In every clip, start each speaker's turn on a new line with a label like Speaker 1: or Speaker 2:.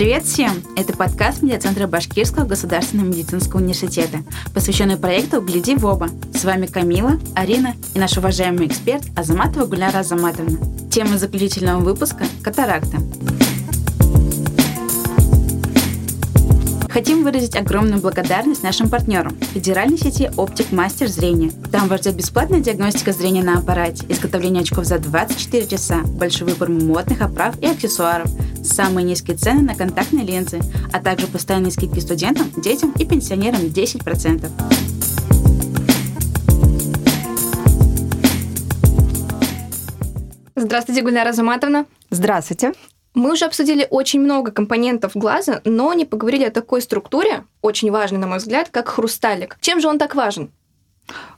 Speaker 1: Привет всем! Это подкаст медиацентра Башкирского государственного медицинского университета, посвященный проекту «Гляди в оба». С вами Камила, Арина и наш уважаемый эксперт Азаматова Гуляра Азаматовна. Тема заключительного выпуска – катаракта. Хотим выразить огромную благодарность нашим партнерам – федеральной сети «Оптик Мастер Зрения». Там вас ждет бесплатная диагностика зрения на аппарате, изготовление очков за 24 часа, большой выбор модных оправ и аксессуаров, самые низкие цены на контактные линзы, а также постоянные скидки студентам, детям и пенсионерам 10%.
Speaker 2: Здравствуйте, Гульнара Заматовна.
Speaker 3: Здравствуйте.
Speaker 2: Мы уже обсудили очень много компонентов глаза, но не поговорили о такой структуре, очень важной, на мой взгляд, как хрусталик. Чем же он так важен?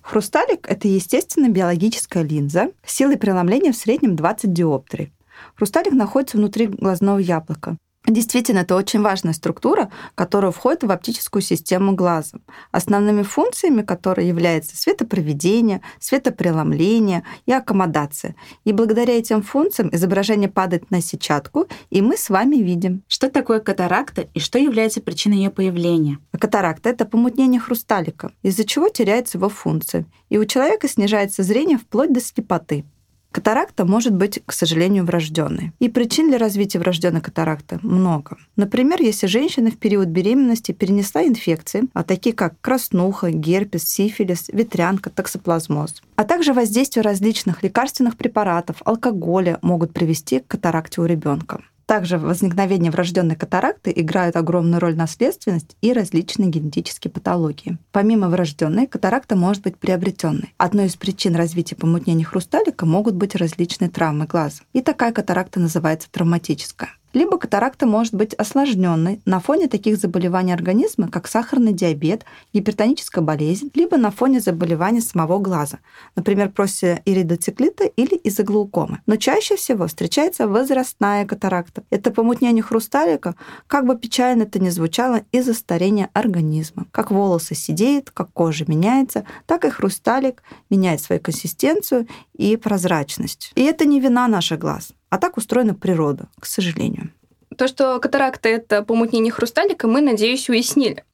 Speaker 3: Хрусталик – это естественно биологическая линза с силой преломления в среднем 20 диоптрий. Хрусталик находится внутри глазного яблока. Действительно, это очень важная структура, которая входит в оптическую систему глаза. Основными функциями которой являются светопроведение, светопреломление и аккомодация. И благодаря этим функциям изображение падает на сетчатку, и мы с вами видим.
Speaker 1: Что такое катаракта и что является причиной ее появления?
Speaker 3: Катаракта – это помутнение хрусталика, из-за чего теряется его функция, и у человека снижается зрение вплоть до слепоты. Катаракта может быть, к сожалению, врожденной. И причин для развития врожденной катаракты много. Например, если женщина в период беременности перенесла инфекции, а такие как краснуха, герпес, сифилис, ветрянка, токсоплазмоз, а также воздействие различных лекарственных препаратов, алкоголя могут привести к катаракте у ребенка. Также возникновение врожденной катаракты играют огромную роль наследственность и различные генетические патологии. Помимо врожденной, катаракта может быть приобретенной. Одной из причин развития помутнения хрусталика могут быть различные травмы глаза. И такая катаракта называется травматическая. Либо катаракта может быть осложненной на фоне таких заболеваний организма, как сахарный диабет, гипертоническая болезнь, либо на фоне заболеваний самого глаза, например, после иридоциклита или из-за глаукомы. Но чаще всего встречается возрастная катаракта. Это помутнение хрусталика, как бы печально это ни звучало, из-за старения организма. Как волосы сидеют, как кожа меняется, так и хрусталик меняет свою консистенцию и прозрачность. И это не вина наших глаз. А так устроена природа, к сожалению.
Speaker 2: То, что катаракта – это помутнение хрусталика, мы, надеюсь, уяснили.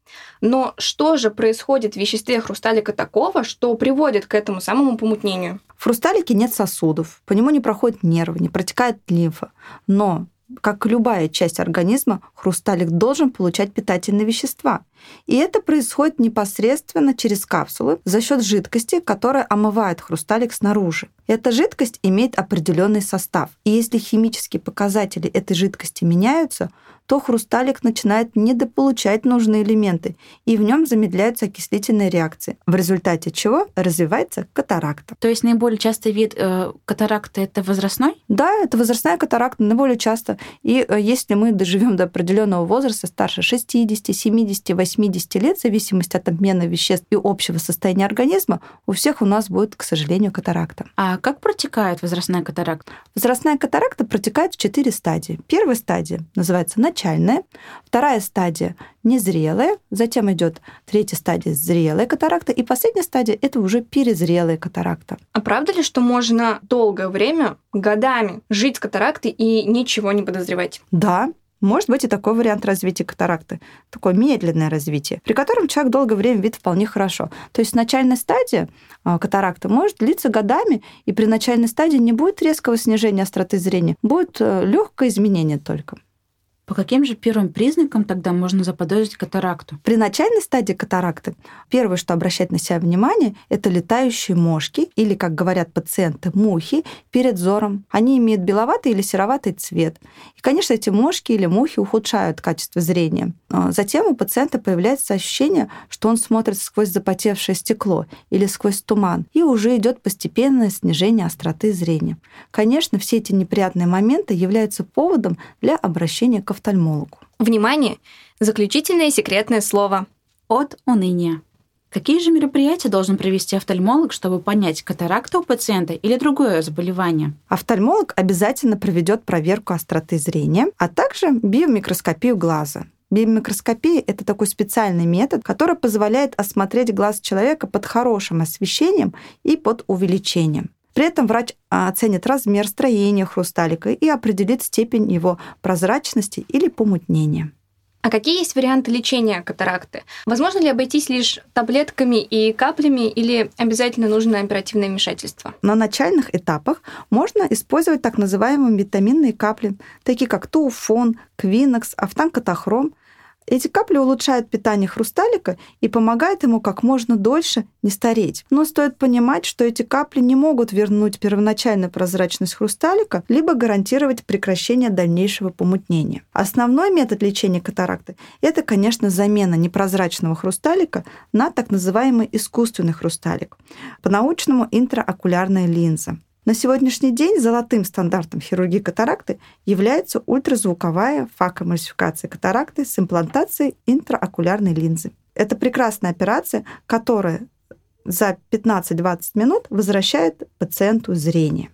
Speaker 2: Но что же происходит в веществе хрусталика такого, что приводит к этому самому помутнению?
Speaker 3: В хрусталике нет сосудов, по нему не проходят нервы, не протекает лимфа. Но как любая часть организма, хрусталик должен получать питательные вещества. И это происходит непосредственно через капсулы за счет жидкости, которая омывает хрусталик снаружи. Эта жидкость имеет определенный состав. И если химические показатели этой жидкости меняются, то хрусталик начинает недополучать нужные элементы, и в нем замедляются окислительные реакции, в результате чего развивается катаракта.
Speaker 1: То есть наиболее частый вид э, катаракты это возрастной?
Speaker 3: Да, это возрастная катаракта наиболее часто. И э, если мы доживем до определенного возраста, старше 60, 70, 80 лет, в зависимости от обмена веществ и общего состояния организма, у всех у нас будет, к сожалению, катаракта.
Speaker 1: А как протекает возрастная катаракта?
Speaker 3: Возрастная катаракта протекает в четыре стадии. Первая стадия называется начальная, вторая стадия незрелая, затем идет третья стадия зрелая катаракта, и последняя стадия это уже перезрелая катаракта.
Speaker 2: А правда ли, что можно долгое время, годами жить с катарактой и ничего не подозревать?
Speaker 3: Да, может быть и такой вариант развития катаракты, такое медленное развитие, при котором человек долгое время видит вполне хорошо. То есть начальная стадия а, катаракты может длиться годами, и при начальной стадии не будет резкого снижения остроты зрения, будет э, легкое изменение только.
Speaker 1: По каким же первым признакам тогда можно заподозрить катаракту?
Speaker 3: При начальной стадии катаракты первое, что обращать на себя внимание, это летающие мошки, или, как говорят пациенты, мухи перед взором. Они имеют беловатый или сероватый цвет. И, конечно, эти мошки или мухи ухудшают качество зрения. А затем у пациента появляется ощущение, что он смотрит сквозь запотевшее стекло или сквозь туман, и уже идет постепенное снижение остроты зрения. Конечно, все эти неприятные моменты являются поводом для обращения к офтальмологу.
Speaker 2: Внимание! Заключительное секретное слово.
Speaker 1: От уныния. Какие же мероприятия должен провести офтальмолог, чтобы понять, катаракта у пациента или другое заболевание?
Speaker 3: Офтальмолог обязательно проведет проверку остроты зрения, а также биомикроскопию глаза. Биомикроскопия – это такой специальный метод, который позволяет осмотреть глаз человека под хорошим освещением и под увеличением. При этом врач оценит размер строения хрусталика и определит степень его прозрачности или помутнения.
Speaker 2: А какие есть варианты лечения катаракты? Возможно ли обойтись лишь таблетками и каплями или обязательно нужно оперативное вмешательство?
Speaker 3: На начальных этапах можно использовать так называемые витаминные капли, такие как туфон, квинокс, автанкатахром – эти капли улучшают питание хрусталика и помогают ему как можно дольше не стареть. Но стоит понимать, что эти капли не могут вернуть первоначальную прозрачность хрусталика, либо гарантировать прекращение дальнейшего помутнения. Основной метод лечения катаракты – это, конечно, замена непрозрачного хрусталика на так называемый искусственный хрусталик. По-научному интраокулярная линза. На сегодняшний день золотым стандартом хирургии катаракты является ультразвуковая факоэмульсификация катаракты с имплантацией интраокулярной линзы. Это прекрасная операция, которая за 15-20 минут возвращает пациенту зрение.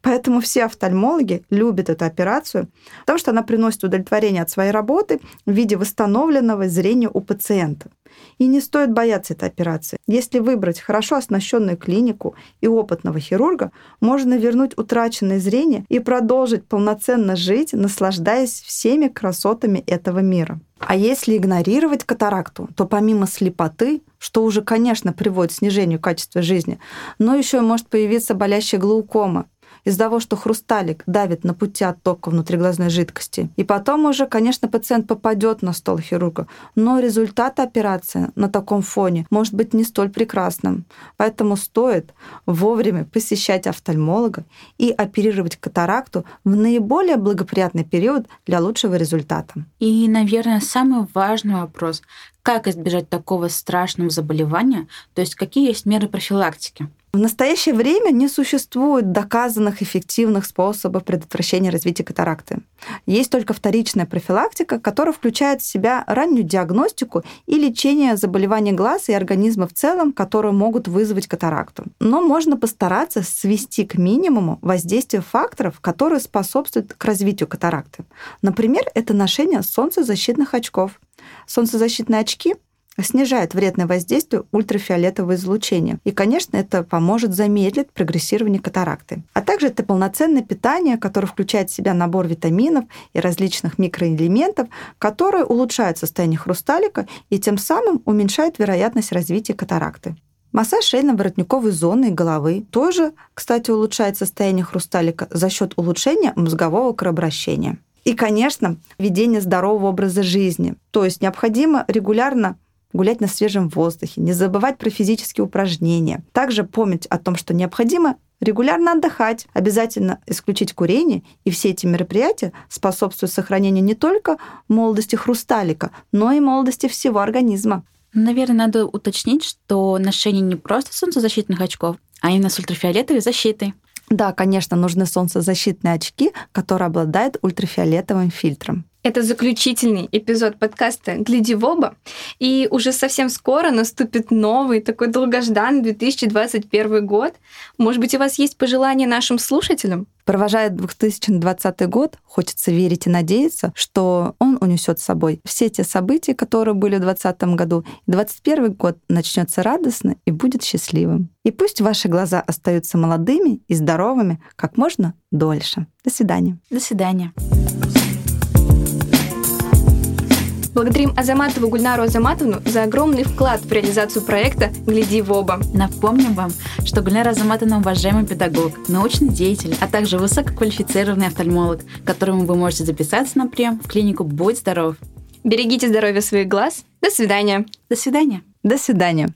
Speaker 3: Поэтому все офтальмологи любят эту операцию, потому что она приносит удовлетворение от своей работы в виде восстановленного зрения у пациента. И не стоит бояться этой операции. Если выбрать хорошо оснащенную клинику и опытного хирурга, можно вернуть утраченное зрение и продолжить полноценно жить, наслаждаясь всеми красотами этого мира. А если игнорировать катаракту, то помимо слепоты, что уже, конечно, приводит к снижению качества жизни, но еще может появиться болящая глаукома, из-за того, что хрусталик давит на пути оттока внутриглазной жидкости. И потом уже, конечно, пациент попадет на стол хирурга, но результат операции на таком фоне может быть не столь прекрасным. Поэтому стоит вовремя посещать офтальмолога и оперировать катаракту в наиболее благоприятный период для лучшего результата.
Speaker 1: И, наверное, самый важный вопрос как избежать такого страшного заболевания, то есть какие есть меры профилактики?
Speaker 3: В настоящее время не существует доказанных эффективных способов предотвращения развития катаракты. Есть только вторичная профилактика, которая включает в себя раннюю диагностику и лечение заболеваний глаз и организма в целом, которые могут вызвать катаракту. Но можно постараться свести к минимуму воздействие факторов, которые способствуют к развитию катаракты. Например, это ношение солнцезащитных очков. Солнцезащитные очки снижает вредное воздействие ультрафиолетового излучения. И, конечно, это поможет замедлить прогрессирование катаракты. А также это полноценное питание, которое включает в себя набор витаминов и различных микроэлементов, которые улучшают состояние хрусталика и тем самым уменьшают вероятность развития катаракты. Массаж шейно-воротниковой зоны и головы тоже, кстати, улучшает состояние хрусталика за счет улучшения мозгового кровообращения. И, конечно, ведение здорового образа жизни. То есть необходимо регулярно гулять на свежем воздухе, не забывать про физические упражнения. Также помнить о том, что необходимо регулярно отдыхать, обязательно исключить курение, и все эти мероприятия способствуют сохранению не только молодости хрусталика, но и молодости всего организма.
Speaker 1: Наверное, надо уточнить, что ношение не просто солнцезащитных очков, а именно с ультрафиолетовой защитой.
Speaker 3: Да, конечно, нужны солнцезащитные очки, которые обладают ультрафиолетовым фильтром.
Speaker 2: Это заключительный эпизод подкаста «Гляди в оба». И уже совсем скоро наступит новый, такой долгожданный 2021 год. Может быть, у вас есть пожелания нашим слушателям?
Speaker 3: Провожая 2020 год, хочется верить и надеяться, что он унесет с собой все те события, которые были в 2020 году. И 2021 год начнется радостно и будет счастливым. И пусть ваши глаза остаются молодыми и здоровыми как можно дольше. До свидания.
Speaker 1: До свидания.
Speaker 2: Благодарим Азаматову Гульнару Азаматовну за огромный вклад в реализацию проекта «Гляди в оба».
Speaker 1: Напомним вам, что Гульнара Азаматовна уважаемый педагог, научный деятель, а также высококвалифицированный офтальмолог, которому вы можете записаться на прием в клинику «Будь здоров».
Speaker 2: Берегите здоровье своих глаз. До свидания.
Speaker 1: До свидания.
Speaker 3: До свидания.